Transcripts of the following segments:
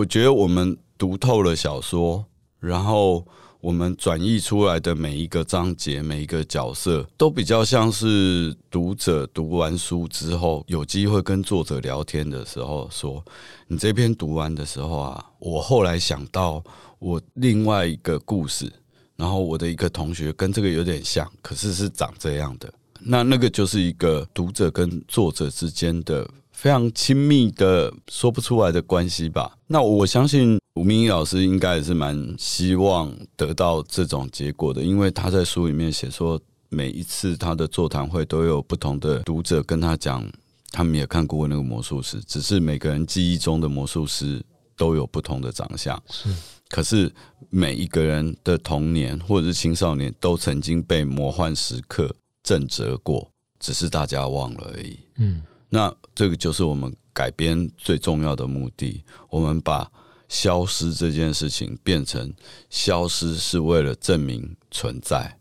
我觉得我们读透了小说，然后我们转译出来的每一个章节、每一个角色，都比较像是读者读完书之后有机会跟作者聊天的时候说：“你这篇读完的时候啊，我后来想到我另外一个故事，然后我的一个同学跟这个有点像，可是是长这样的。那那个就是一个读者跟作者之间的。”非常亲密的说不出来的关系吧。那我相信吴明益老师应该也是蛮希望得到这种结果的，因为他在书里面写说，每一次他的座谈会都有不同的读者跟他讲，他们也看过那个魔术师，只是每个人记忆中的魔术师都有不同的长相。是，可是每一个人的童年或者是青少年都曾经被魔幻时刻震折过，只是大家忘了而已。嗯。那这个就是我们改编最重要的目的。我们把消失这件事情变成消失是为了证明存在。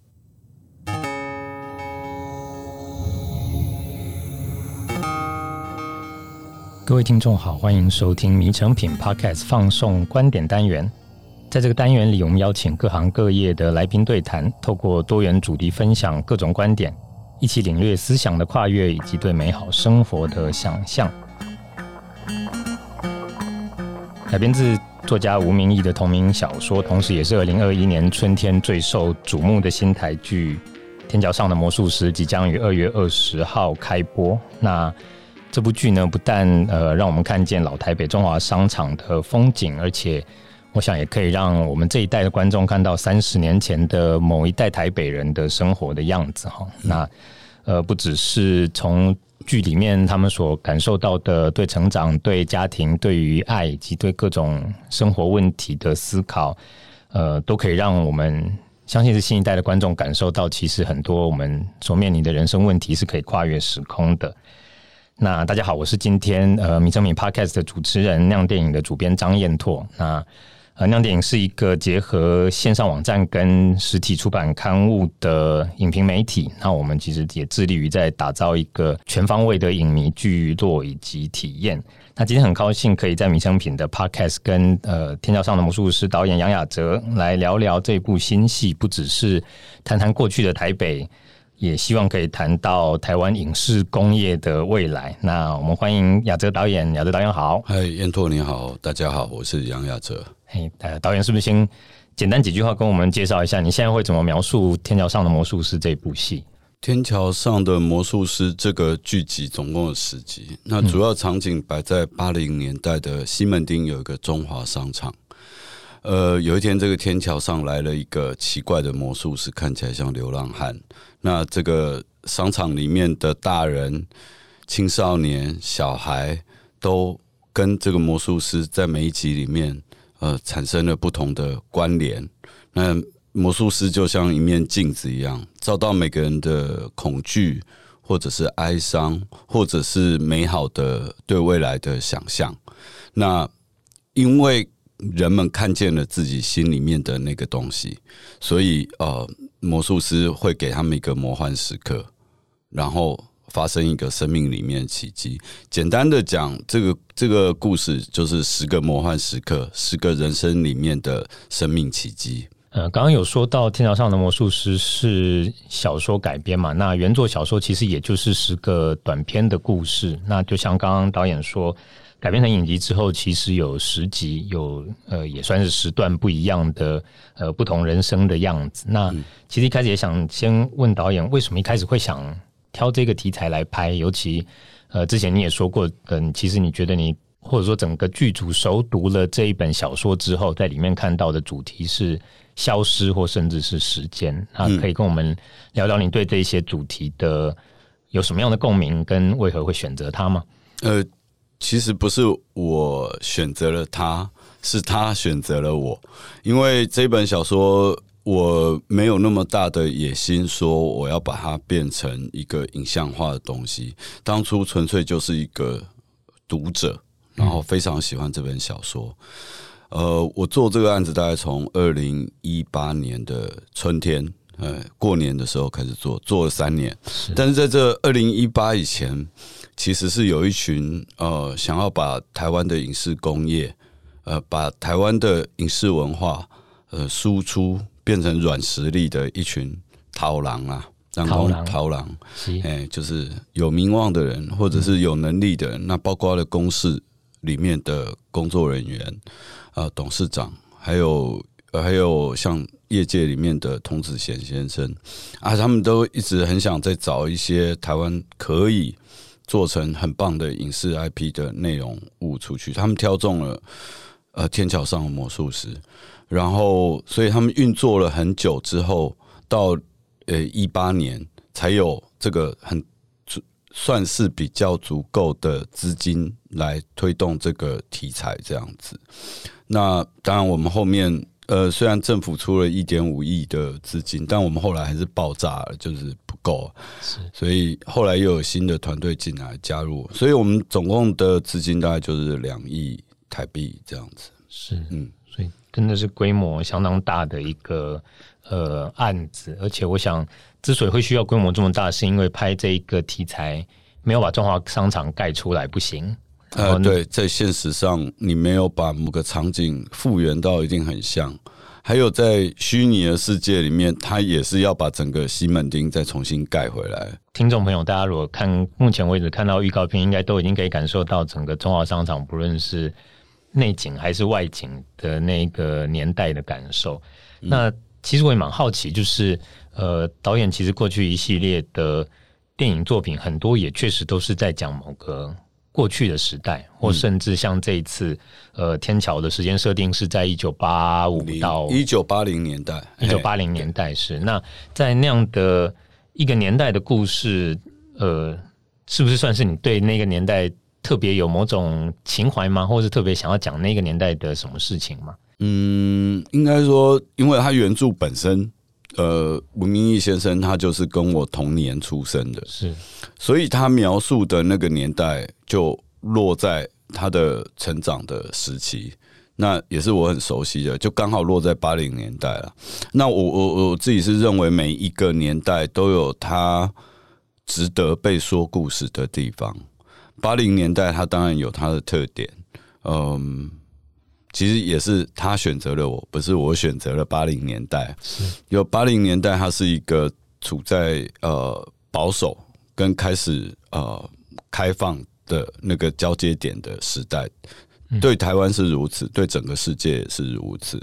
各位听众好，欢迎收听《迷成品 Podcast》放送观点单元。在这个单元里，我们邀请各行各业的来宾对谈，透过多元主题分享各种观点。一起领略思想的跨越，以及对美好生活的想象。改编自作家吴明义的同名小说，同时也是二零二一年春天最受瞩目的新台剧《天桥上的魔术师》，即将于二月二十号开播。那这部剧呢，不但呃让我们看见老台北中华商场的风景，而且。我想也可以让我们这一代的观众看到三十年前的某一代台北人的生活的样子哈。那呃，不只是从剧里面他们所感受到的对成长、对家庭、对于爱以及对各种生活问题的思考，呃，都可以让我们相信是新一代的观众感受到，其实很多我们所面临的人生问题是可以跨越时空的。那大家好，我是今天呃迷诚品 Podcast 的主持人，酿电影的主编张彦拓。那呃，酿电影是一个结合线上网站跟实体出版刊物的影评媒体。那我们其实也致力于在打造一个全方位的影迷聚落以及体验。那今天很高兴可以在米香品的 Podcast 跟呃《天桥上的魔术师》导演杨雅哲来聊聊这部新戏，不只是谈谈过去的台北，也希望可以谈到台湾影视工业的未来。那我们欢迎雅哲导演，雅哲导演好。嗨，燕拓你好，大家好，我是杨雅哲。嘿，呃，导演是不是先简单几句话跟我们介绍一下，你现在会怎么描述《天桥上的魔术师》这部戏？《天桥上的魔术师》这个剧集总共有十集，那主要场景摆在八零年代的西门町有一个中华商场。呃，有一天这个天桥上来了一个奇怪的魔术师，看起来像流浪汉。那这个商场里面的大人、青少年、小孩都跟这个魔术师在每一集里面。呃，产生了不同的关联。那魔术师就像一面镜子一样，照到每个人的恐惧，或者是哀伤，或者是美好的对未来的想象。那因为人们看见了自己心里面的那个东西，所以呃，魔术师会给他们一个魔幻时刻，然后。发生一个生命里面的奇迹。简单的讲，这个这个故事就是十个魔幻时刻，十个人生里面的生命奇迹。呃，刚刚有说到《天桥上的魔术师》是小说改编嘛？那原作小说其实也就是十个短篇的故事。那就像刚刚导演说，改编成影集之后，其实有十集，有呃也算是十段不一样的呃不同人生的样子。那其实一开始也想先问导演，为什么一开始会想？挑这个题材来拍，尤其呃，之前你也说过，嗯，其实你觉得你或者说整个剧组熟读了这一本小说之后，在里面看到的主题是消失，或甚至是时间。那可以跟我们聊聊你对这些主题的有什么样的共鸣，跟为何会选择它吗？呃，其实不是我选择了它，是他选择了我，因为这本小说。我没有那么大的野心，说我要把它变成一个影像化的东西。当初纯粹就是一个读者，然后非常喜欢这本小说。呃，我做这个案子大概从二零一八年的春天，呃，过年的时候开始做，做了三年。但是在这二零一八以前，其实是有一群呃想要把台湾的影视工业呃，把台湾的影视文化呃输出变成软实力的一群逃狼啊，然后逃狼，哎，就是有名望的人或者是有能力的人，嗯、那包括了公司里面的工作人员啊、呃，董事长，还有还有像业界里面的童子贤先生。啊，他们都一直很想再找一些台湾可以。做成很棒的影视 IP 的内容物出去，他们挑中了呃《天桥上的魔术师》，然后所以他们运作了很久之后，到呃一八年才有这个很算是比较足够的资金来推动这个题材这样子。那当然，我们后面。呃，虽然政府出了一点五亿的资金，但我们后来还是爆炸了，就是不够。是，所以后来又有新的团队进来加入，所以我们总共的资金大概就是两亿台币这样子。是，嗯，真的是规模相当大的一个呃案子，而且我想，之所以会需要规模这么大，是因为拍这一个题材没有把中华商场盖出来不行。呃，对，在现实上，你没有把某个场景复原到一定很像，还有在虚拟的世界里面，它也是要把整个西门町再重新盖回来。听众朋友，大家如果看目前为止看到预告片，应该都已经可以感受到整个中华商场，不论是内景还是外景的那个年代的感受。嗯、那其实我也蛮好奇，就是呃，导演其实过去一系列的电影作品，很多也确实都是在讲某个。过去的时代，或甚至像这一次，嗯、呃，天桥的时间设定是在一九八五到一九八零年代，一九八零年代是那在那样的一个年代的故事，呃，是不是算是你对那个年代特别有某种情怀吗？或是特别想要讲那个年代的什么事情吗？嗯，应该说，因为他原著本身。呃，吴明义先生他就是跟我同年出生的，是，所以他描述的那个年代就落在他的成长的时期，那也是我很熟悉的，就刚好落在八零年代了。那我我我自己是认为每一个年代都有他值得被说故事的地方，八零年代它当然有它的特点，嗯。其实也是他选择了我，不是我选择了八零年代。有八零年代，它是一个处在呃保守跟开始呃开放的那个交接点的时代。对台湾是如此，对整个世界也是如此。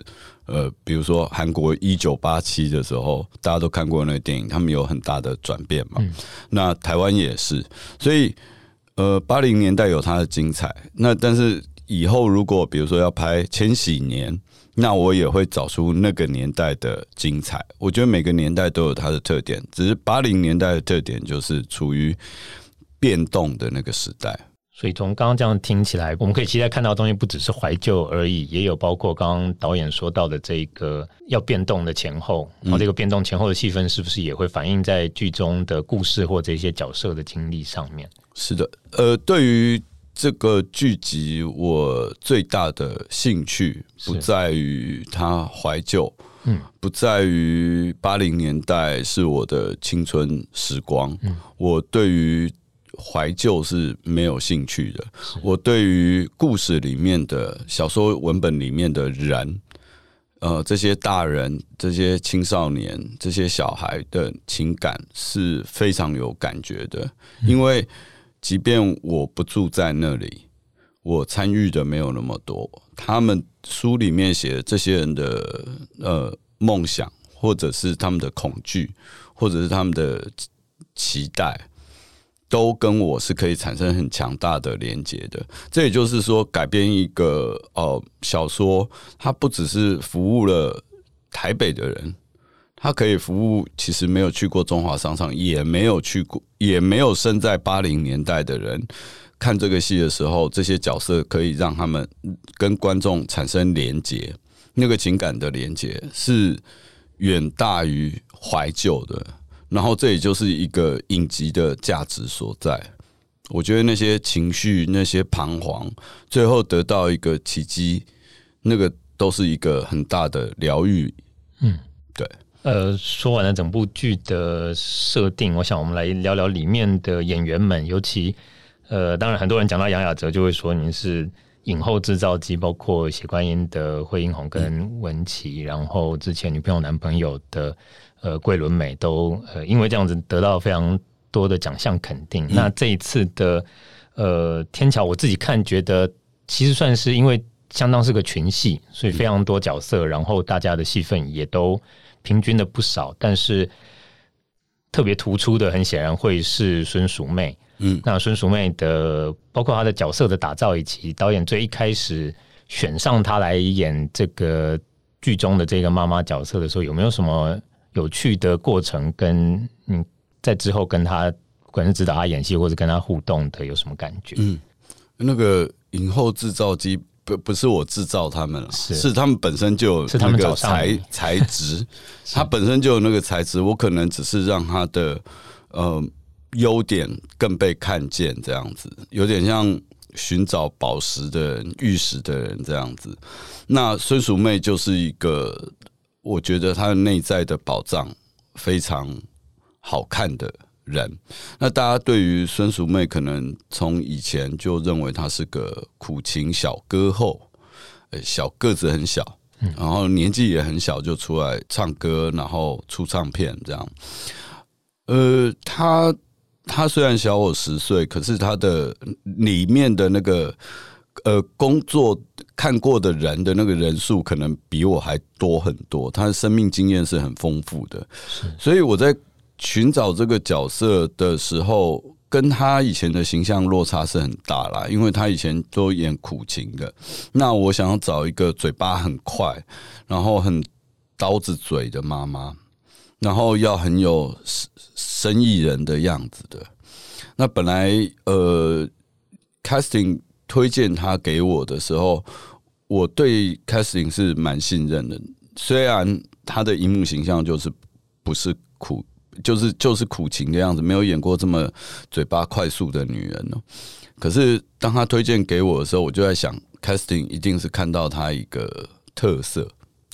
呃，比如说韩国一九八七的时候，大家都看过那个电影，他们有很大的转变嘛。那台湾也是，所以呃八零年代有它的精彩。那但是。以后如果比如说要拍千禧年，那我也会找出那个年代的精彩。我觉得每个年代都有它的特点，只是八零年代的特点就是处于变动的那个时代。所以从刚刚这样听起来，我们可以期待看到的东西不只是怀旧而已，也有包括刚刚导演说到的这个要变动的前后，然后这个变动前后的气氛是不是也会反映在剧中的故事或这些角色的经历上面？是的，呃，对于。这个剧集我最大的兴趣不在于它怀旧，嗯，不在于八零年代是我的青春时光，嗯，我对于怀旧是没有兴趣的。我对于故事里面的小说文本里面的人，呃，这些大人、这些青少年、这些小孩的情感是非常有感觉的，因为。即便我不住在那里，我参与的没有那么多。他们书里面写的这些人的呃梦想，或者是他们的恐惧，或者是他们的期待，都跟我是可以产生很强大的连接的。这也就是说，改编一个呃小说，它不只是服务了台北的人。他可以服务其实没有去过中华商场，也没有去过，也没有生在八零年代的人，看这个戏的时候，这些角色可以让他们跟观众产生连接，那个情感的连接是远大于怀旧的。然后这也就是一个影集的价值所在。我觉得那些情绪、那些彷徨，最后得到一个奇迹，那个都是一个很大的疗愈。嗯，对。呃，说完了整部剧的设定，我想我们来聊聊里面的演员们。尤其，呃，当然很多人讲到杨雅哲，就会说您是影后制造机，包括血观音的惠英红跟文琪，嗯、然后之前女朋友男朋友的呃桂纶镁都呃因为这样子得到非常多的奖项肯定。嗯、那这一次的呃天桥，我自己看觉得其实算是因为相当是个群戏，所以非常多角色，嗯、然后大家的戏份也都平均的不少，但是特别突出的很显然会是孙淑妹。嗯，那孙淑妹的包括她的角色的打造，以及导演最一开始选上她来演这个剧中的这个妈妈角色的时候，有没有什么有趣的过程？跟嗯，在之后跟他不管是指导他演戏，或者跟他互动的，有什么感觉？嗯，那个影后制造机不不是我制造他们了，是是他们本身就有那个材材质，他本身就有那个材质，我可能只是让他的呃。优点更被看见，这样子有点像寻找宝石的人、玉石的人这样子。那孙淑妹就是一个，我觉得他的内在的宝藏非常好看的人。那大家对于孙淑妹，可能从以前就认为她是个苦情小歌后，小个子很小，然后年纪也很小就出来唱歌，然后出唱片这样。呃，她。她虽然小我十岁，可是她的里面的那个呃工作看过的人的那个人数，可能比我还多很多。他的生命经验是很丰富的，所以我在寻找这个角色的时候，跟他以前的形象落差是很大啦。因为他以前都演苦情的，那我想要找一个嘴巴很快，然后很刀子嘴的妈妈。然后要很有生意人的样子的。那本来呃，casting 推荐他给我的时候，我对 casting 是蛮信任的。虽然他的荧幕形象就是不是苦，就是就是苦情的样子，没有演过这么嘴巴快速的女人哦。可是当他推荐给我的时候，我就在想，casting 一定是看到他一个特色。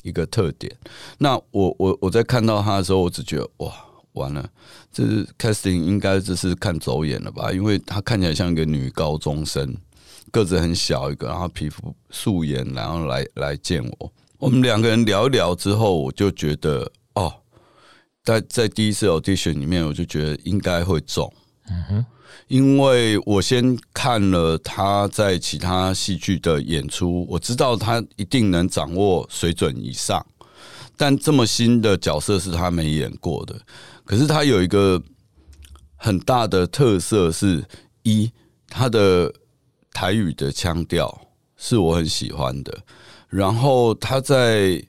一个特点，那我我我在看到他的时候，我只觉得哇，完了，这是 casting 应该这是看走眼了吧？因为他看起来像一个女高中生，个子很小一个，然后皮肤素颜，然后来来见我。我们两个人聊一聊之后，我就觉得哦，在在第一次 audition 里面，我就觉得应该会中。嗯哼。因为我先看了他在其他戏剧的演出，我知道他一定能掌握水准以上，但这么新的角色是他没演过的。可是他有一个很大的特色是：一，他的台语的腔调是我很喜欢的，然后他在。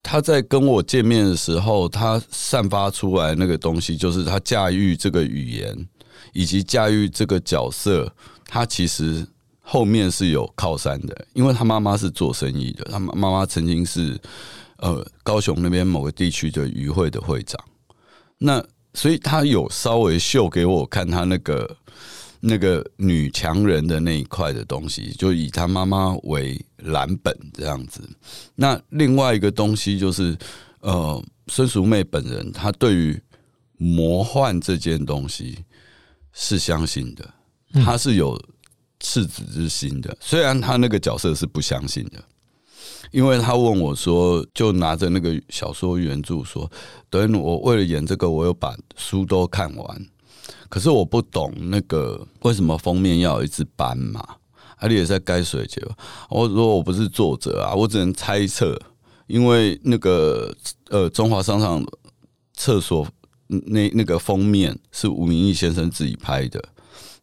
他在跟我见面的时候，他散发出来那个东西，就是他驾驭这个语言，以及驾驭这个角色。他其实后面是有靠山的，因为他妈妈是做生意的，他妈妈曾经是呃高雄那边某个地区的渔会的会长。那所以他有稍微秀给我看他那个。那个女强人的那一块的东西，就以她妈妈为蓝本这样子。那另外一个东西就是，呃，孙淑妹本人，她对于魔幻这件东西是相信的，她是有赤子之心的。虽然她那个角色是不相信的，因为她问我说，就拿着那个小说原著说，等我为了演这个，我有把书都看完。可是我不懂那个为什么封面要有一只斑马，而且也在该水节。我说我不是作者啊，我只能猜测，因为那个呃中华商场厕所那那个封面是吴明义先生自己拍的，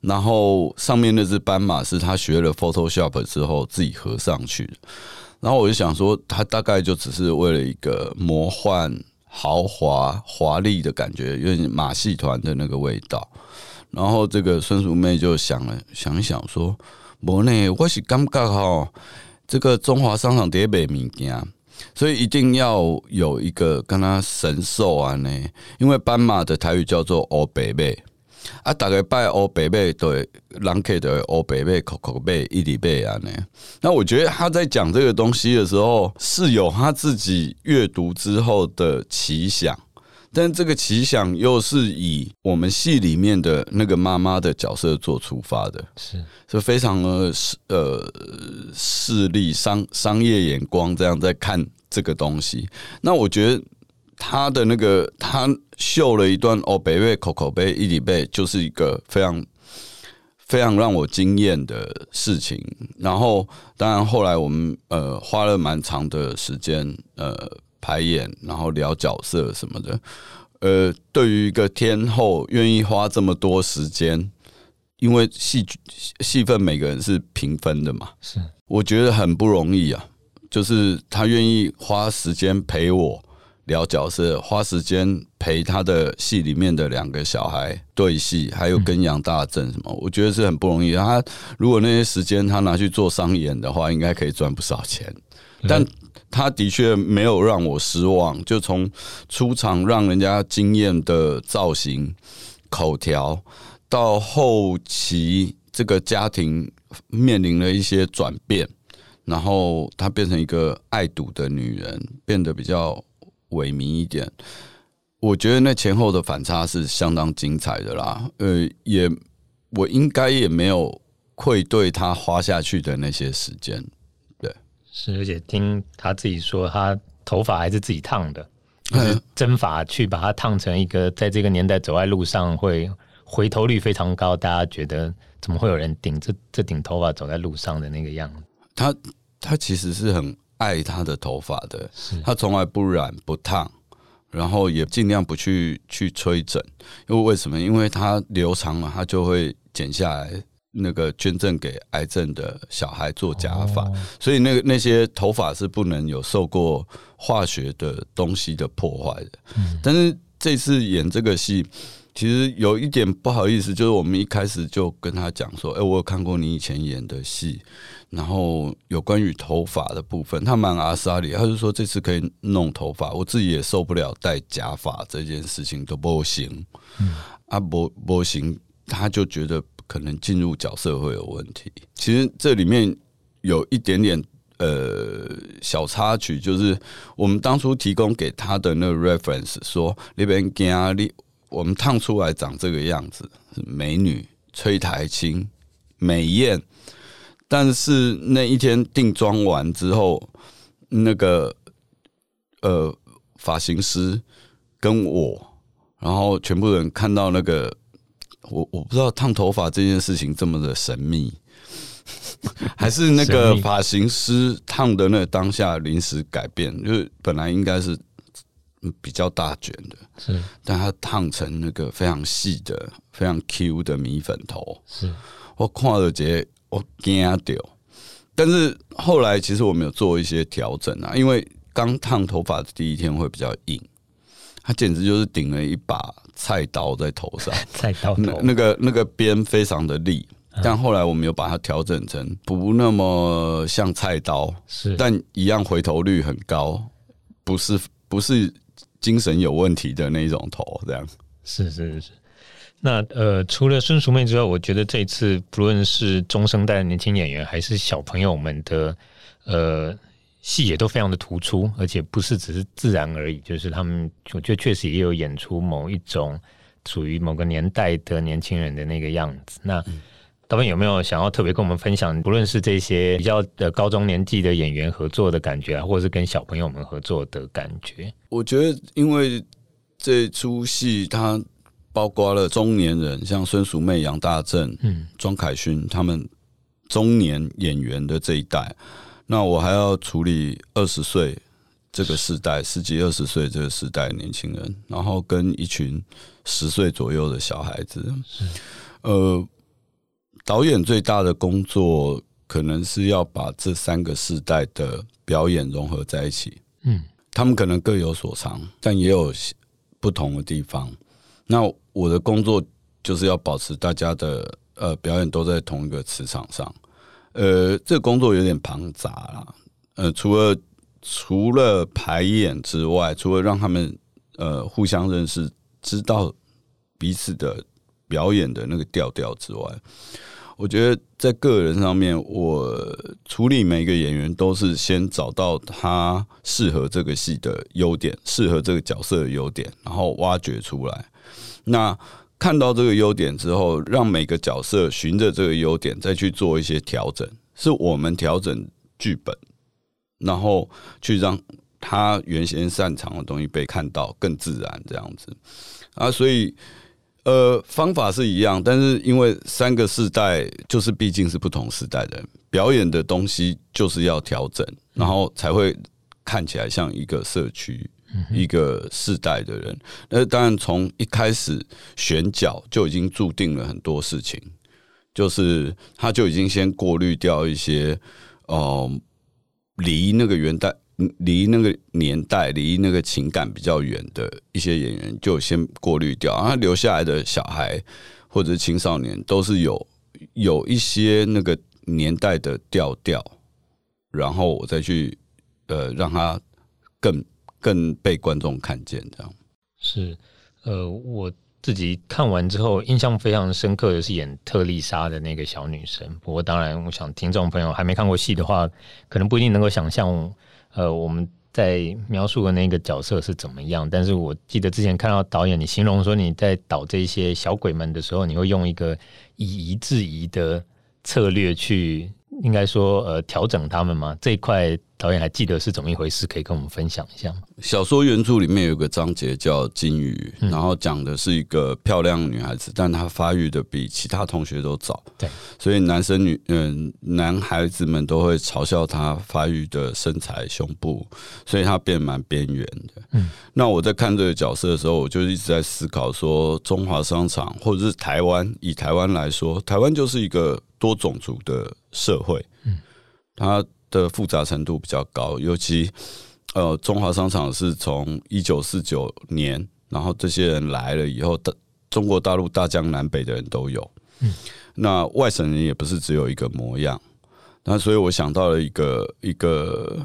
然后上面那只斑马是他学了 Photoshop 之后自己合上去的，然后我就想说，他大概就只是为了一个魔幻。豪华华丽的感觉，有点马戏团的那个味道。然后这个孙淑妹就想了想一想，说：“我呢，我是感觉哈，这个中华商场第一卖物件，所以一定要有一个跟他神兽啊呢。因为斑马的台语叫做欧北北。”啊，大概拜欧北贝对，人客的欧北贝、口口贝、伊里贝啊呢。那我觉得他在讲这个东西的时候，是有他自己阅读之后的奇想，但这个奇想又是以我们戏里面的那个妈妈的角色做出发的，是是非常的呃势力商商业眼光这样在看这个东西。那我觉得他的那个他秀了一段哦，北贝口口贝伊里贝，就是一个非常非常让我惊艳的事情。然后当然后来我们呃花了蛮长的时间呃。排演，然后聊角色什么的。呃，对于一个天后愿意花这么多时间，因为戏剧戏份每个人是平分的嘛，是我觉得很不容易啊。就是他愿意花时间陪我聊角色，花时间陪他的戏里面的两个小孩对戏，还有跟杨大正什么，我觉得是很不容易。他如果那些时间他拿去做商演的话，应该可以赚不少钱，但。他的确没有让我失望，就从出场让人家惊艳的造型、口条，到后期这个家庭面临了一些转变，然后她变成一个爱赌的女人，变得比较萎靡一点。我觉得那前后的反差是相当精彩的啦。呃，也我应该也没有愧对他花下去的那些时间。对是，而且听他自己说，他头发还是自己烫的，就是真发去把它烫成一个，在这个年代走在路上会回头率非常高，大家觉得怎么会有人顶这这顶头发走在路上的那个样子？他他其实是很爱他的头发的，他从来不染不烫，然后也尽量不去去吹整，因为为什么？因为他留长了，他就会剪下来。那个捐赠给癌症的小孩做假发，哦、所以那个那些头发是不能有受过化学的东西的破坏的。嗯、但是这次演这个戏，其实有一点不好意思，就是我们一开始就跟他讲说：“哎、欸，我有看过你以前演的戏，然后有关于头发的部分，他蛮阿莎里，他就说这次可以弄头发，我自己也受不了戴假发这件事情都不行。嗯，啊不不行，他就觉得。可能进入角色会有问题。其实这里面有一点点呃小插曲，就是我们当初提供给他的那个 reference 说，那边我们烫出来长这个样子，美女崔台青美艳。但是那一天定妆完之后，那个呃发型师跟我，然后全部人看到那个。我我不知道烫头发这件事情这么的神秘，还是那个发型师烫的那个当下临时改变，就是本来应该是比较大卷的，是，但它烫成那个非常细的、非常 Q 的米粉头，是。我看了这我惊掉，但是后来其实我们有做一些调整啊，因为刚烫头发的第一天会比较硬。它简直就是顶了一把菜刀在头上，菜刀头，那个那个边非常的利，但后来我们有把它调整成不那么像菜刀，是，但一样回头率很高，不是不是精神有问题的那种头，这样。是是是。那呃，除了孙淑媚之外，我觉得这一次不论是中生代的年轻演员，还是小朋友们的呃。戏也都非常的突出，而且不是只是自然而已，就是他们，我觉得确实也有演出某一种属于某个年代的年轻人的那个样子。那导演有没有想要特别跟我们分享，不论是这些比较的高中年纪的演员合作的感觉啊，或者是跟小朋友们合作的感觉？我觉得，因为这出戏它包括了中年人，像孙淑媚、杨大正、嗯，庄凯勋他们中年演员的这一代。那我还要处理二十岁这个时代，十几二十岁这个时代的年轻人，然后跟一群十岁左右的小孩子。呃，导演最大的工作可能是要把这三个世代的表演融合在一起。嗯，他们可能各有所长，但也有不同的地方。那我的工作就是要保持大家的呃表演都在同一个磁场上。呃，这个工作有点庞杂啦。呃，除了除了排演之外，除了让他们呃互相认识，知道彼此的表演的那个调调之外，我觉得在个人上面，我处理每一个演员都是先找到他适合这个戏的优点，适合这个角色的优点，然后挖掘出来。那看到这个优点之后，让每个角色循着这个优点再去做一些调整，是我们调整剧本，然后去让他原先擅长的东西被看到，更自然这样子啊。所以，呃，方法是一样，但是因为三个世代就是毕竟是不同时代的人，表演的东西就是要调整，然后才会看起来像一个社区。一个世代的人，那当然从一开始选角就已经注定了很多事情，就是他就已经先过滤掉一些，哦，离那个元代、离那个年代、离那个情感比较远的一些演员，就先过滤掉，然后留下来的小孩或者青少年，都是有有一些那个年代的调调，然后我再去呃让他更。更被观众看见，这样是呃，我自己看完之后印象非常深刻的是演特丽莎的那个小女生。不过当然，我想听众朋友还没看过戏的话，可能不一定能够想象呃我们在描述的那个角色是怎么样。但是我记得之前看到导演你形容说你在导这些小鬼们的时候，你会用一个以夷制夷的策略去。应该说，呃，调整他们吗？这一块导演还记得是怎么一回事？可以跟我们分享一下吗？小说原著里面有个章节叫金鱼，然后讲的是一个漂亮女孩子，但她发育的比其他同学都早，对，所以男生女嗯男孩子们都会嘲笑她发育的身材胸部，所以她变蛮边缘的。嗯，那我在看这个角色的时候，我就一直在思考说，中华商场或者是台湾，以台湾来说，台湾就是一个多种族的社会，嗯，它的复杂程度比较高，尤其。呃，中华商场是从一九四九年，然后这些人来了以后，的中国大陆大江南北的人都有。嗯，那外省人也不是只有一个模样。那所以我想到了一个一个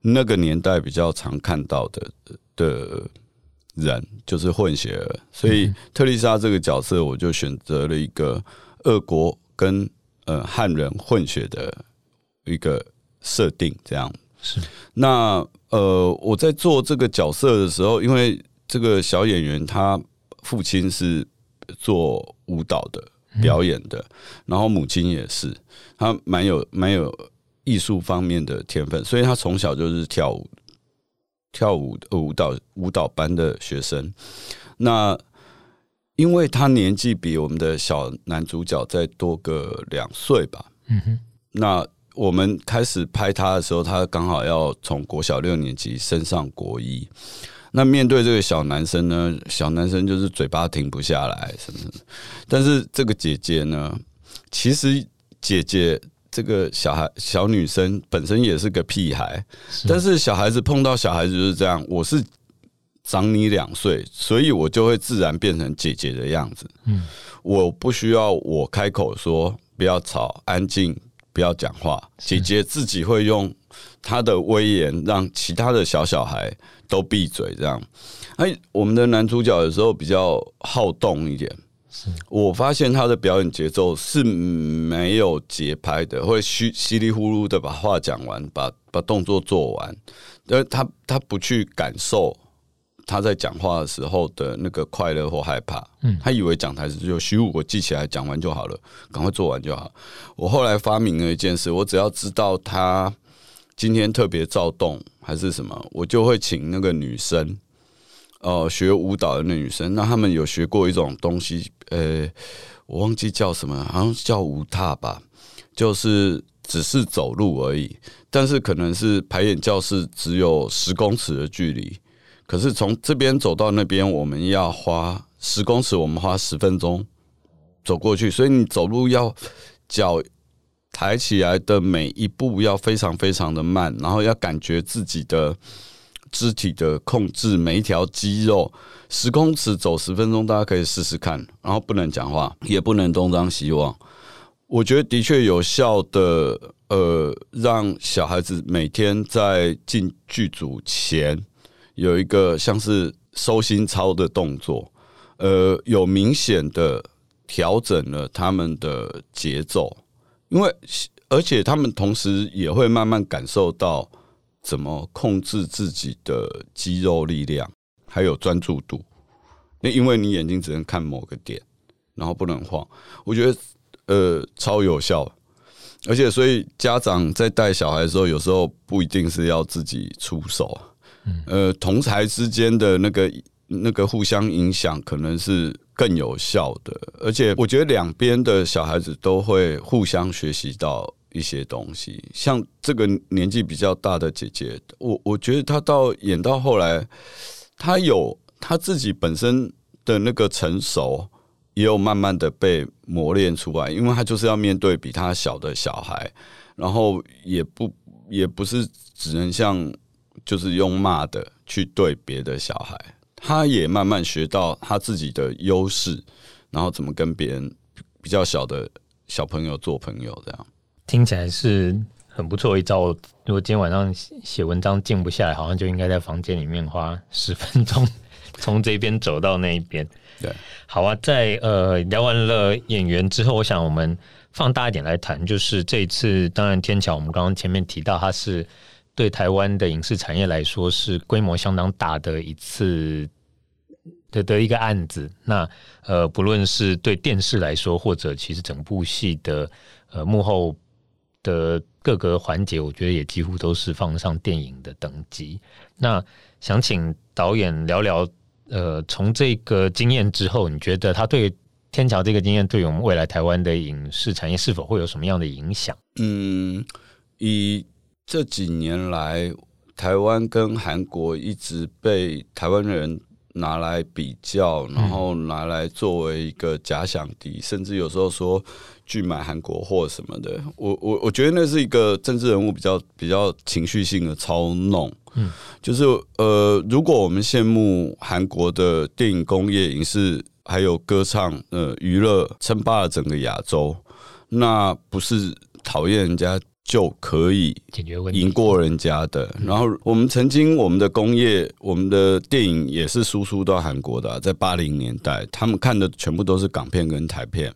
那个年代比较常看到的的人，就是混血儿。所以特丽莎这个角色，我就选择了一个俄国跟呃汉人混血的一个设定，这样是那。呃，我在做这个角色的时候，因为这个小演员他父亲是做舞蹈的表演的，然后母亲也是，他蛮有蛮有艺术方面的天分，所以他从小就是跳舞跳舞的舞蹈舞蹈班的学生。那因为他年纪比我们的小男主角再多个两岁吧，嗯哼，那。我们开始拍他的时候，他刚好要从国小六年级升上国一。那面对这个小男生呢，小男生就是嘴巴停不下来什么什么。但是这个姐姐呢，其实姐姐这个小孩小女生本身也是个屁孩，但是小孩子碰到小孩子就是这样。我是长你两岁，所以我就会自然变成姐姐的样子。嗯，我不需要我开口说不要吵，安静。不要讲话，姐姐自己会用她的威严让其他的小小孩都闭嘴。这样，哎，我们的男主角有时候比较好动一点。我发现他的表演节奏是没有节拍的，会稀稀里糊涂的把话讲完，把把动作做完。但他他不去感受。他在讲话的时候的那个快乐或害怕，嗯，他以为讲台词就虚无，我记起来讲完就好了，赶快做完就好。我后来发明了一件事，我只要知道他今天特别躁动还是什么，我就会请那个女生，哦，学舞蹈的那女生，那他们有学过一种东西，呃，我忘记叫什么，好像叫舞踏吧，就是只是走路而已，但是可能是排演教室只有十公尺的距离。可是从这边走到那边，我们要花十公尺，我们花十分钟走过去。所以你走路要脚抬起来的每一步要非常非常的慢，然后要感觉自己的肢体的控制，每一条肌肉。十公尺走十分钟，大家可以试试看。然后不能讲话，也不能东张西望。我觉得的确有效的，呃，让小孩子每天在进剧组前。有一个像是收心操的动作，呃，有明显的调整了他们的节奏，因为而且他们同时也会慢慢感受到怎么控制自己的肌肉力量，还有专注度。那因为你眼睛只能看某个点，然后不能晃，我觉得呃超有效。而且所以家长在带小孩的时候，有时候不一定是要自己出手，呃，同才之间的那个那个互相影响，可能是。更有效的，而且我觉得两边的小孩子都会互相学习到一些东西。像这个年纪比较大的姐姐，我我觉得她到演到后来，她有她自己本身的那个成熟，也有慢慢的被磨练出来。因为她就是要面对比她小的小孩，然后也不也不是只能像就是用骂的去对别的小孩。他也慢慢学到他自己的优势，然后怎么跟别人比较小的小朋友做朋友，这样听起来是很不错一招。如果今天晚上写文章静不下来，好像就应该在房间里面花十分钟，从这边走到那一边。对，好啊。在呃聊完了演员之后，我想我们放大一点来谈，就是这一次，当然天桥，我们刚刚前面提到，他是对台湾的影视产业来说是规模相当大的一次。的的一个案子，那呃，不论是对电视来说，或者其实整部戏的呃幕后的各个环节，我觉得也几乎都是放上电影的等级。那想请导演聊聊，呃，从这个经验之后，你觉得他对天桥这个经验，对我们未来台湾的影视产业是否会有什么样的影响？嗯，以这几年来，台湾跟韩国一直被台湾人。拿来比较，然后拿来作为一个假想敌，甚至有时候说拒买韩国货什么的。我我我觉得那是一个政治人物比较比较情绪性的操弄。嗯，就是呃，如果我们羡慕韩国的电影工业、影视还有歌唱，呃，娱乐称霸了整个亚洲，那不是讨厌人家。就可以解决问题赢过人家的。然后我们曾经，我们的工业，我们的电影也是输出到韩国的啊。在八零年代，他们看的全部都是港片跟台片。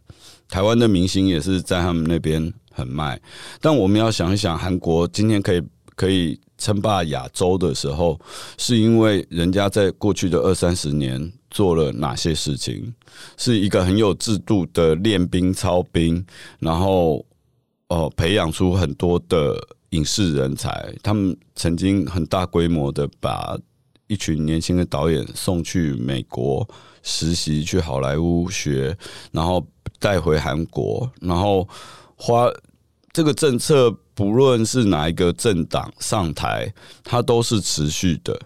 台湾的明星也是在他们那边很卖。但我们要想一想，韩国今天可以可以称霸亚洲的时候，是因为人家在过去的二三十年做了哪些事情？是一个很有制度的练兵操兵，然后。哦，培养出很多的影视人才。他们曾经很大规模的把一群年轻的导演送去美国实习，去好莱坞学，然后带回韩国，然后花这个政策，不论是哪一个政党上台，它都是持续的。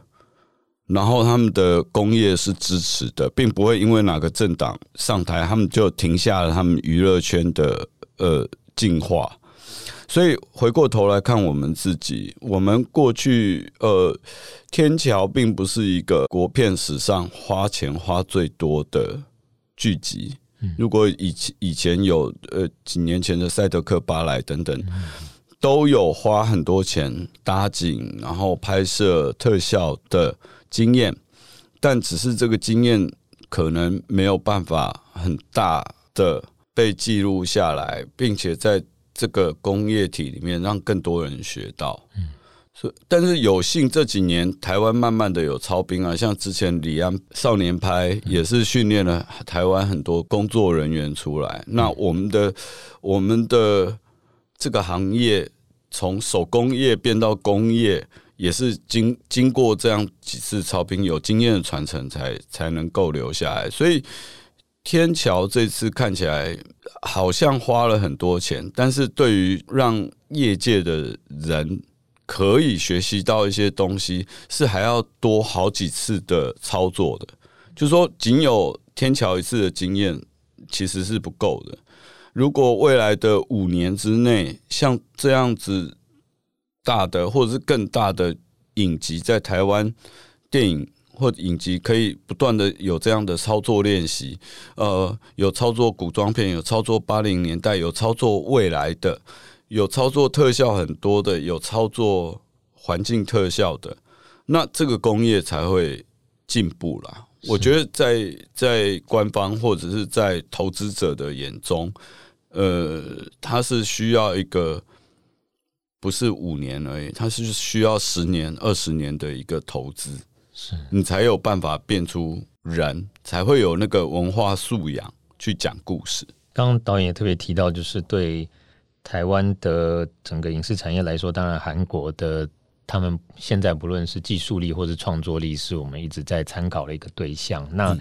然后他们的工业是支持的，并不会因为哪个政党上台，他们就停下了他们娱乐圈的呃。进化，所以回过头来看我们自己，我们过去呃，天桥并不是一个国片史上花钱花最多的剧集。如果以前以前有呃几年前的赛德克巴莱等等，都有花很多钱搭景，然后拍摄特效的经验，但只是这个经验可能没有办法很大的。被记录下来，并且在这个工业体里面让更多人学到。嗯，是，但是有幸这几年台湾慢慢的有操兵啊，像之前李安少年拍也是训练了台湾很多工作人员出来。那我们的我们的这个行业从手工业变到工业，也是经经过这样几次操兵，有经验的传承才才能够留下来。所以。天桥这次看起来好像花了很多钱，但是对于让业界的人可以学习到一些东西，是还要多好几次的操作的。就是说，仅有天桥一次的经验其实是不够的。如果未来的五年之内，像这样子大的或者是更大的影集在台湾电影。或影集可以不断的有这样的操作练习，呃，有操作古装片，有操作八零年代，有操作未来的，有操作特效很多的，有操作环境特效的，那这个工业才会进步啦。我觉得在在官方或者是在投资者的眼中，呃，它是需要一个不是五年而已，它是需要十年、二十年的一个投资，是你才有办法变出人，才会有那个文化素养去讲故事。刚刚导演也特别提到，就是对台湾的整个影视产业来说，当然韩国的。他们现在不论是技术力或是创作力，是我们一直在参考的一个对象。那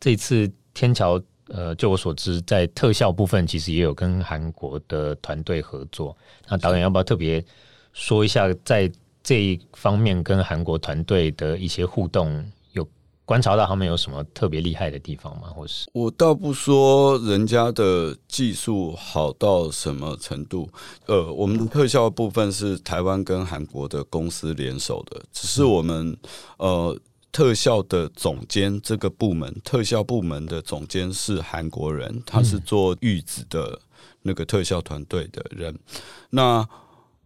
这次天桥，呃，就我所知，在特效部分其实也有跟韩国的团队合作。那导演要不要特别说一下，在这一方面跟韩国团队的一些互动？有观察到他们有什么特别厉害的地方吗？或是我倒不说人家的技术好到什么程度，呃，我们的特效部分是台湾跟韩国的公司联手的，只是我们呃特效的总监这个部门，特效部门的总监是韩国人，他是做玉子的那个特效团队的人。那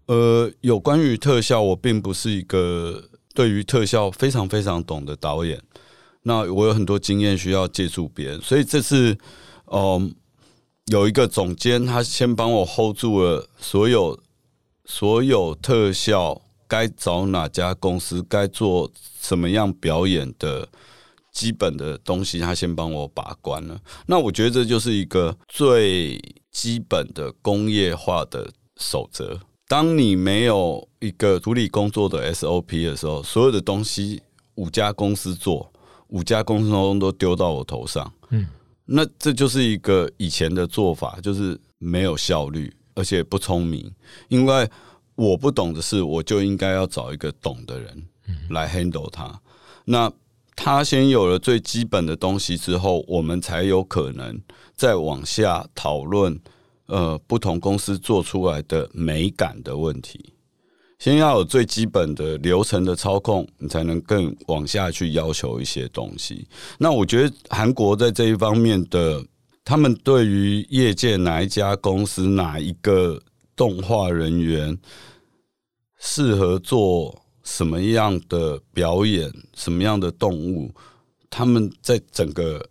呃，有关于特效，我并不是一个对于特效非常非常懂的导演。那我有很多经验需要借助别人，所以这次，嗯，有一个总监，他先帮我 hold 住了所有所有特效该找哪家公司，该做什么样表演的基本的东西，他先帮我把关了。那我觉得这就是一个最基本的工业化的守则。当你没有一个处理工作的 SOP 的时候，所有的东西五家公司做。五家公司中都丢到我头上，嗯，那这就是一个以前的做法，就是没有效率，而且不聪明。因为我不懂的事，我就应该要找一个懂的人来 handle 它。那他先有了最基本的东西之后，我们才有可能再往下讨论，呃，不同公司做出来的美感的问题。先要有最基本的流程的操控，你才能更往下去要求一些东西。那我觉得韩国在这一方面的，他们对于业界哪一家公司、哪一个动画人员适合做什么样的表演、什么样的动物，他们在整个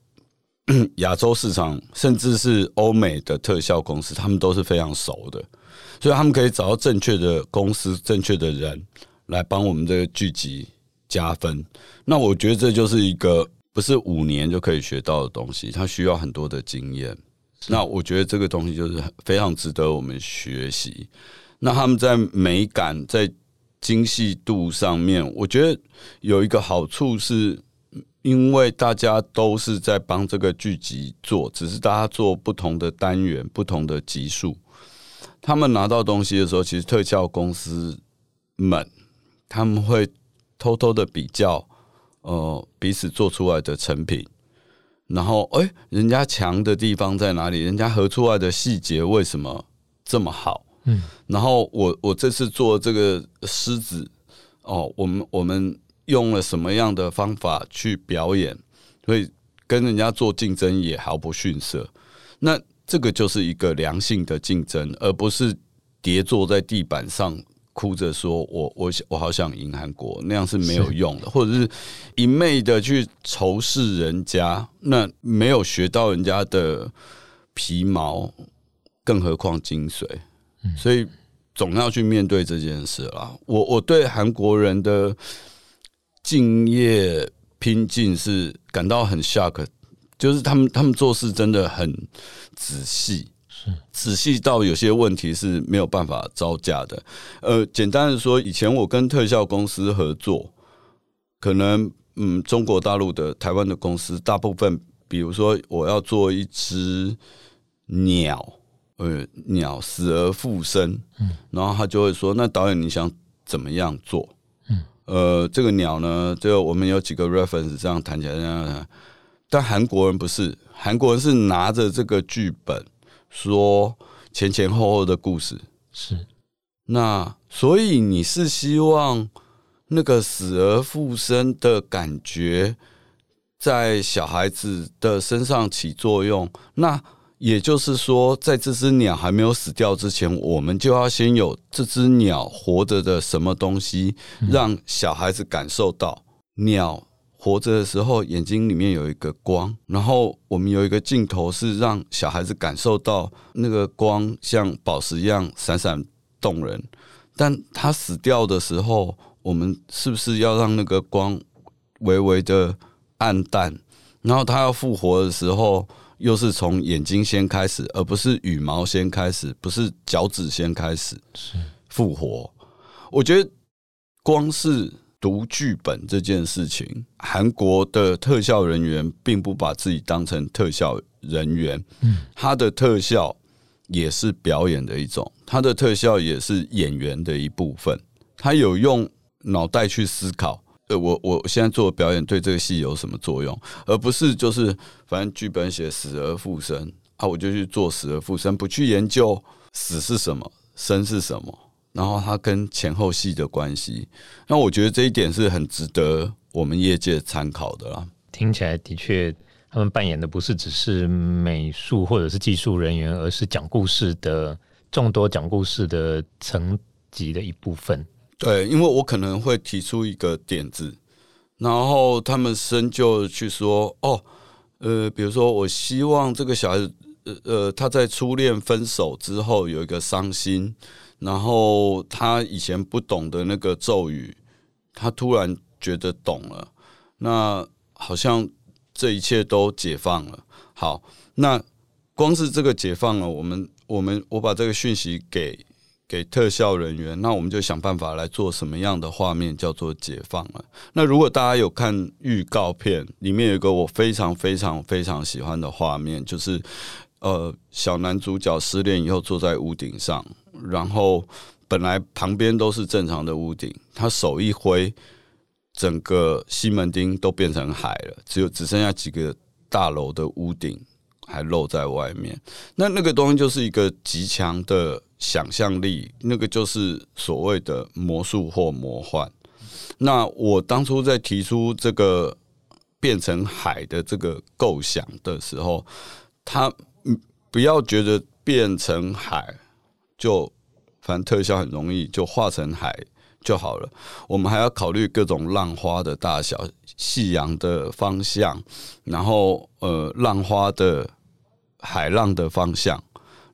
亚洲市场，甚至是欧美的特效公司，他们都是非常熟的。所以他们可以找到正确的公司、正确的人来帮我们这个剧集加分。那我觉得这就是一个不是五年就可以学到的东西，它需要很多的经验。那我觉得这个东西就是非常值得我们学习。那他们在美感、在精细度上面，我觉得有一个好处是，因为大家都是在帮这个剧集做，只是大家做不同的单元、不同的集数。他们拿到东西的时候，其实特效公司们他们会偷偷的比较，呃，彼此做出来的成品，然后，哎、欸，人家强的地方在哪里？人家合出来的细节为什么这么好？嗯，然后我我这次做这个狮子，哦，我们我们用了什么样的方法去表演，所以跟人家做竞争也毫不逊色。那。这个就是一个良性的竞争，而不是跌坐在地板上哭着说“我我我好想赢韩国”，那样是没有用的，或者是一昧的去仇视人家，那没有学到人家的皮毛，更何况精髓。所以总要去面对这件事啦。我我对韩国人的敬业拼劲是感到很 shock。就是他们，他们做事真的很仔细，是仔细到有些问题是没有办法招架的。呃，简单的说，以前我跟特效公司合作，可能嗯，中国大陆的、台湾的公司，大部分，比如说我要做一只鸟，呃，鸟死而复生，嗯，然后他就会说，那导演你想怎么样做？嗯，呃，这个鸟呢，就我们有几个 reference，这样谈起来这样。但韩国人不是，韩国人是拿着这个剧本说前前后后的故事，是那所以你是希望那个死而复生的感觉在小孩子的身上起作用，那也就是说，在这只鸟还没有死掉之前，我们就要先有这只鸟活着的什么东西，让小孩子感受到鸟。活着的时候眼睛里面有一个光，然后我们有一个镜头是让小孩子感受到那个光像宝石一样闪闪动人，但它死掉的时候，我们是不是要让那个光微微的暗淡？然后它要复活的时候，又是从眼睛先开始，而不是羽毛先开始，不是脚趾先开始复活。我觉得光是读剧本这件事情，韩国的特效人员并不把自己当成特效人员，嗯，他的特效也是表演的一种，他的特效也是演员的一部分，他有用脑袋去思考。呃，我我现在做表演对这个戏有什么作用，而不是就是反正剧本写死而复生啊，我就去做死而复生，不去研究死是什么，生是什么，然后它跟前后戏的关系。那我觉得这一点是很值得我们业界参考的啦。听起来的确，他们扮演的不是只是美术或者是技术人员，而是讲故事的众多讲故事的层级的一部分。对，因为我可能会提出一个点子，然后他们深究去说，哦，呃，比如说，我希望这个小孩子，呃呃，他在初恋分手之后有一个伤心，然后他以前不懂的那个咒语，他突然觉得懂了，那好像这一切都解放了。好，那光是这个解放了，我们我们我把这个讯息给。给特效人员，那我们就想办法来做什么样的画面叫做解放了。那如果大家有看预告片，里面有一个我非常非常非常喜欢的画面，就是呃小男主角失恋以后坐在屋顶上，然后本来旁边都是正常的屋顶，他手一挥，整个西门町都变成海了，只有只剩下几个大楼的屋顶还露在外面。那那个东西就是一个极强的。想象力，那个就是所谓的魔术或魔幻。那我当初在提出这个变成海的这个构想的时候，他不要觉得变成海就反正特效很容易就化成海就好了。我们还要考虑各种浪花的大小、夕阳的方向，然后呃浪花的海浪的方向。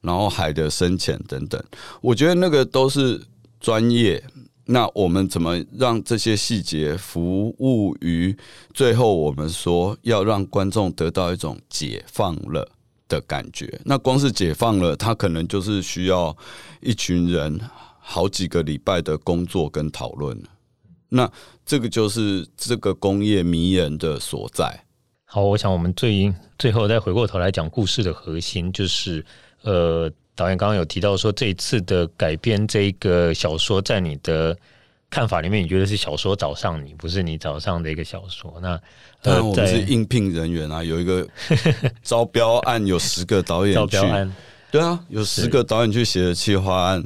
然后海的深浅等等，我觉得那个都是专业。那我们怎么让这些细节服务于最后？我们说要让观众得到一种解放了的感觉。那光是解放了，他可能就是需要一群人好几个礼拜的工作跟讨论。那这个就是这个工业迷人的所在。好，我想我们最最后再回过头来讲故事的核心就是。呃，导演刚刚有提到说，这一次的改编这一个小说，在你的看法里面，你觉得是小说找上你，不是你找上的一个小说？那当然，我们是应聘人员啊，有一个 招标案，有十个导演去，对啊，有十个导演去写的企划案，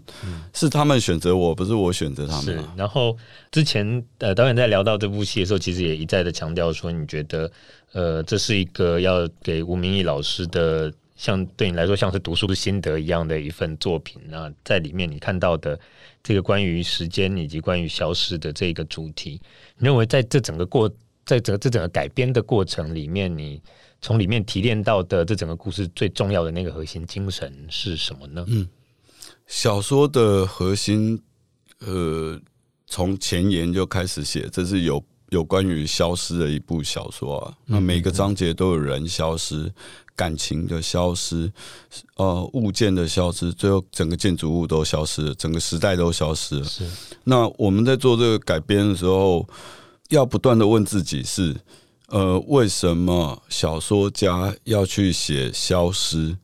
是他们选择我，不是我选择他们。然后之前呃，导演在聊到这部戏的时候，其实也一再的强调说，你觉得呃，这是一个要给吴明义老师的。像对你来说，像是读书的心得一样的一份作品。那在里面你看到的这个关于时间以及关于消失的这个主题，你认为在这整个过，在整个这整个改编的过程里面，你从里面提炼到的这整个故事最重要的那个核心精神是什么呢？嗯，小说的核心，呃，从前言就开始写，这是有有关于消失的一部小说啊。那每个章节都有人消失。感情的消失，呃，物件的消失，最后整个建筑物都消失了，整个时代都消失了。是。那我们在做这个改编的时候，要不断的问自己是：呃，为什么小说家要去写消失？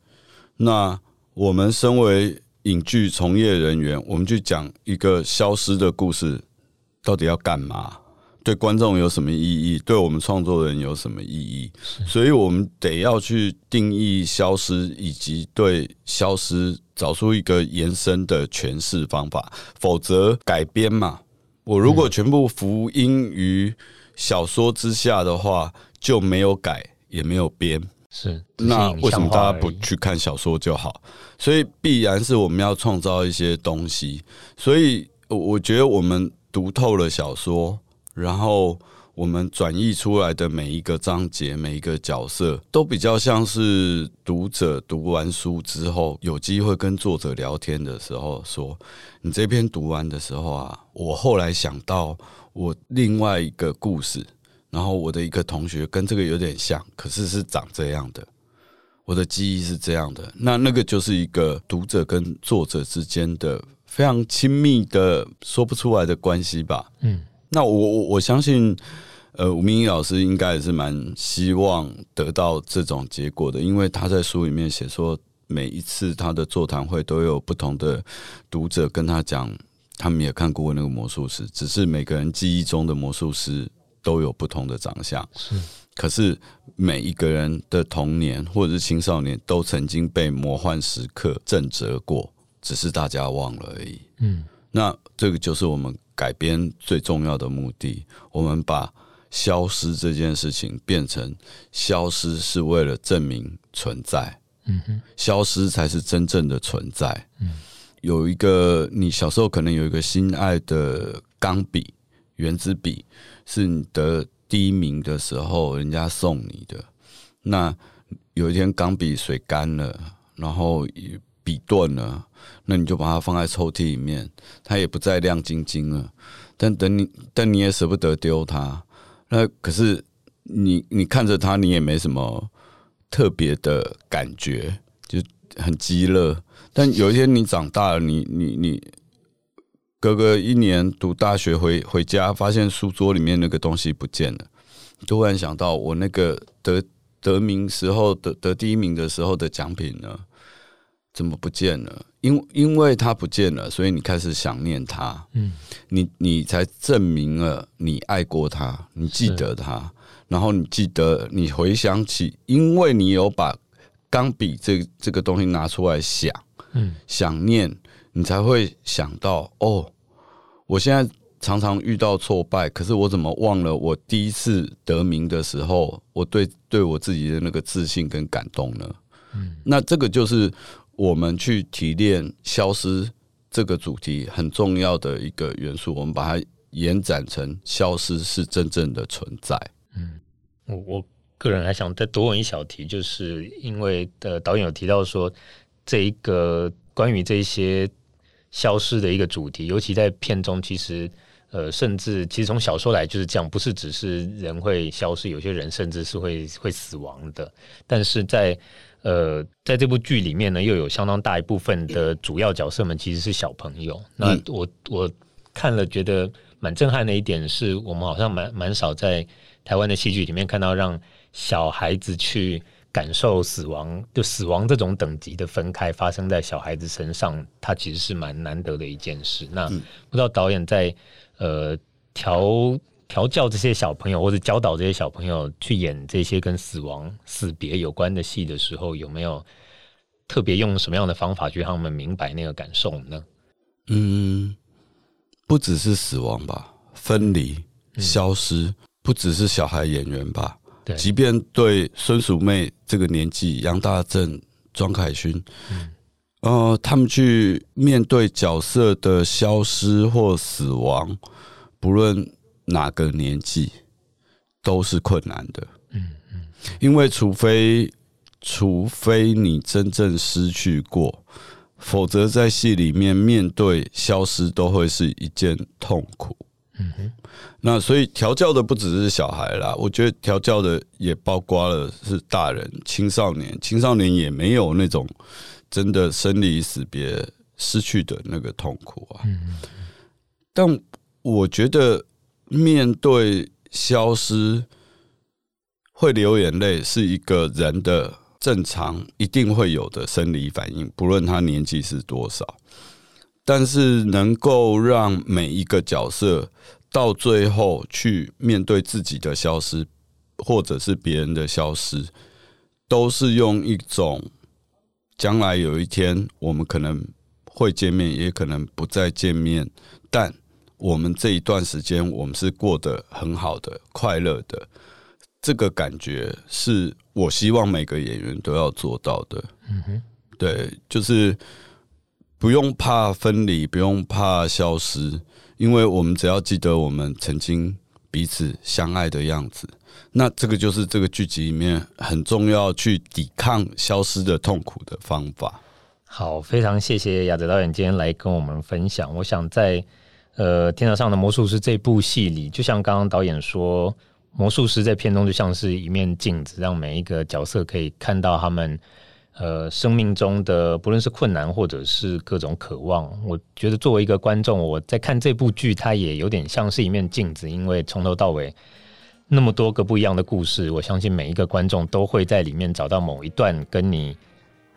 那我们身为影剧从业人员，我们去讲一个消失的故事，到底要干嘛？对观众有什么意义？对我们创作人有什么意义？所以我们得要去定义消失，以及对消失找出一个延伸的诠释方法。否则改编嘛，我如果全部服膺于小说之下的话，就没有改也没有编。是，那为什么大家不去看小说就好？所以必然是我们要创造一些东西。所以我觉得我们读透了小说。然后我们转译出来的每一个章节、每一个角色，都比较像是读者读完书之后，有机会跟作者聊天的时候说：“你这篇读完的时候啊，我后来想到我另外一个故事，然后我的一个同学跟这个有点像，可是是长这样的，我的记忆是这样的。那那个就是一个读者跟作者之间的非常亲密的说不出来的关系吧？”嗯。那我我我相信，呃，吴明益老师应该也是蛮希望得到这种结果的，因为他在书里面写说，每一次他的座谈会都有不同的读者跟他讲，他们也看过那个魔术师，只是每个人记忆中的魔术师都有不同的长相，是，可是每一个人的童年或者是青少年都曾经被魔幻时刻震折过，只是大家忘了而已。嗯，那这个就是我们。改编最重要的目的，我们把消失这件事情变成消失是为了证明存在，嗯哼，消失才是真正的存在。嗯，有一个你小时候可能有一个心爱的钢笔、原子笔，是你得第一名的时候人家送你的。那有一天钢笔水干了，然后笔断了。那你就把它放在抽屉里面，它也不再亮晶晶了。但等你，但你也舍不得丢它。那可是你，你看着它，你也没什么特别的感觉，就很鸡肋。但有一天你长大了，你你你，隔个一年读大学回回家，发现书桌里面那个东西不见了，突然想到我那个得得名时候得得第一名的时候的奖品呢？怎么不见了？因因为他不见了，所以你开始想念他。嗯，你你才证明了你爱过他，你记得他，然后你记得你回想起，因为你有把钢笔这这个东西拿出来想，嗯，想念，你才会想到哦，我现在常常遇到挫败，可是我怎么忘了我第一次得名的时候，我对对我自己的那个自信跟感动呢？嗯，那这个就是。我们去提炼消失这个主题很重要的一个元素，我们把它延展成消失是真正的存在。嗯，我我个人还想再多问一小题，就是因为的导演有提到说，这一个关于这些消失的一个主题，尤其在片中，其实呃，甚至其实从小说来就是这样，不是只是人会消失，有些人甚至是会会死亡的，但是在。呃，在这部剧里面呢，又有相当大一部分的主要角色们其实是小朋友。那我我看了觉得蛮震撼的一点是，我们好像蛮蛮少在台湾的戏剧里面看到让小孩子去感受死亡，就死亡这种等级的分开发生在小孩子身上，它其实是蛮难得的一件事。那不知道导演在呃调。调教这些小朋友，或者教导这些小朋友去演这些跟死亡、死别有关的戏的时候，有没有特别用什么样的方法去让他们明白那个感受呢？嗯，不只是死亡吧，分离、消失，嗯、不只是小孩演员吧？对，即便对孙淑妹这个年纪，杨大正、庄凯勋，嗯，呃，他们去面对角色的消失或死亡，不论。哪个年纪都是困难的，嗯嗯，因为除非除非你真正失去过，否则在戏里面面对消失都会是一件痛苦，嗯哼。那所以调教的不只是小孩啦，我觉得调教的也包括了是大人、青少年，青少年也没有那种真的生离死别失去的那个痛苦啊，嗯嗯。但我觉得。面对消失会流眼泪，是一个人的正常一定会有的生理反应，不论他年纪是多少。但是能够让每一个角色到最后去面对自己的消失，或者是别人的消失，都是用一种将来有一天我们可能会见面，也可能不再见面，但。我们这一段时间，我们是过得很好的、快乐的，这个感觉是我希望每个演员都要做到的。嗯哼，对，就是不用怕分离，不用怕消失，因为我们只要记得我们曾经彼此相爱的样子。那这个就是这个剧集里面很重要，去抵抗消失的痛苦的方法。好，非常谢谢亚德导演今天来跟我们分享。我想在呃《天堂上的魔术师》这部戏里，就像刚刚导演说，魔术师在片中就像是一面镜子，让每一个角色可以看到他们呃生命中的不论是困难或者是各种渴望。我觉得作为一个观众，我在看这部剧，它也有点像是一面镜子，因为从头到尾。那么多个不一样的故事，我相信每一个观众都会在里面找到某一段跟你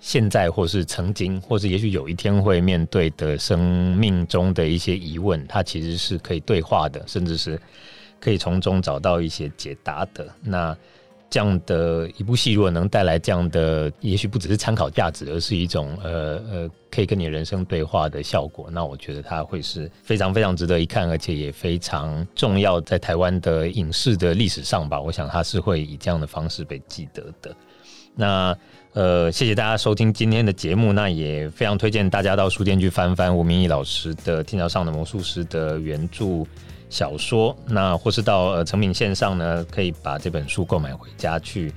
现在或是曾经，或是也许有一天会面对的生命中的一些疑问，它其实是可以对话的，甚至是可以从中找到一些解答的。那这样的一部戏，如果能带来这样的，也许不只是参考价值，而是一种呃呃，可以跟你人生对话的效果，那我觉得它会是非常非常值得一看，而且也非常重要，在台湾的影视的历史上吧，我想它是会以这样的方式被记得的。那呃，谢谢大家收听今天的节目，那也非常推荐大家到书店去翻翻吴明义老师的《天桥上的魔术师》的原著。小说，那或是到呃成品线上呢，可以把这本书购买回家去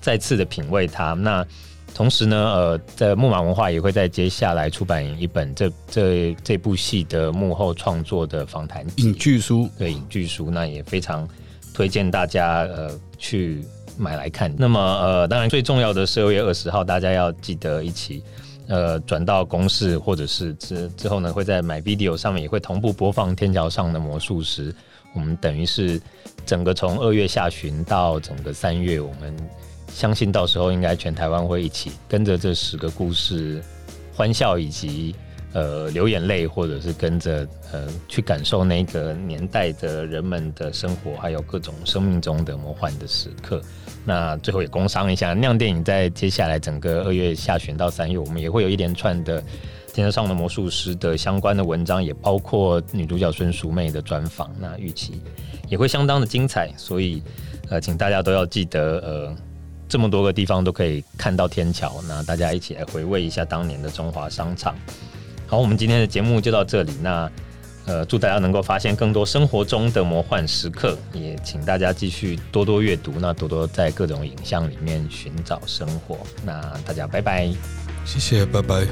再次的品味它。那同时呢，呃，在木马文化也会在接下来出版一本这这这部戏的幕后创作的访谈影剧书，对影剧书，那也非常推荐大家呃去买来看。那么呃，当然最重要的是二月二十号，大家要记得一起。呃，转到公视，或者是之之后呢，会在 MyVideo 上面也会同步播放《天桥上的魔术师》。我们等于是整个从二月下旬到整个三月，我们相信到时候应该全台湾会一起跟着这十个故事欢笑，以及呃流眼泪，或者是跟着呃去感受那个年代的人们的生活，还有各种生命中的魔幻的时刻。那最后也工商一下，酿电影在接下来整个二月下旬到三月，我们也会有一连串的《天桥上的魔术师》的相关的文章，也包括女主角孙淑媚的专访。那预期也会相当的精彩，所以呃，请大家都要记得，呃，这么多个地方都可以看到天桥，那大家一起来回味一下当年的中华商场。好，我们今天的节目就到这里。那。呃，祝大家能够发现更多生活中的魔幻时刻，也请大家继续多多阅读，那多多在各种影像里面寻找生活。那大家拜拜，谢谢，拜拜。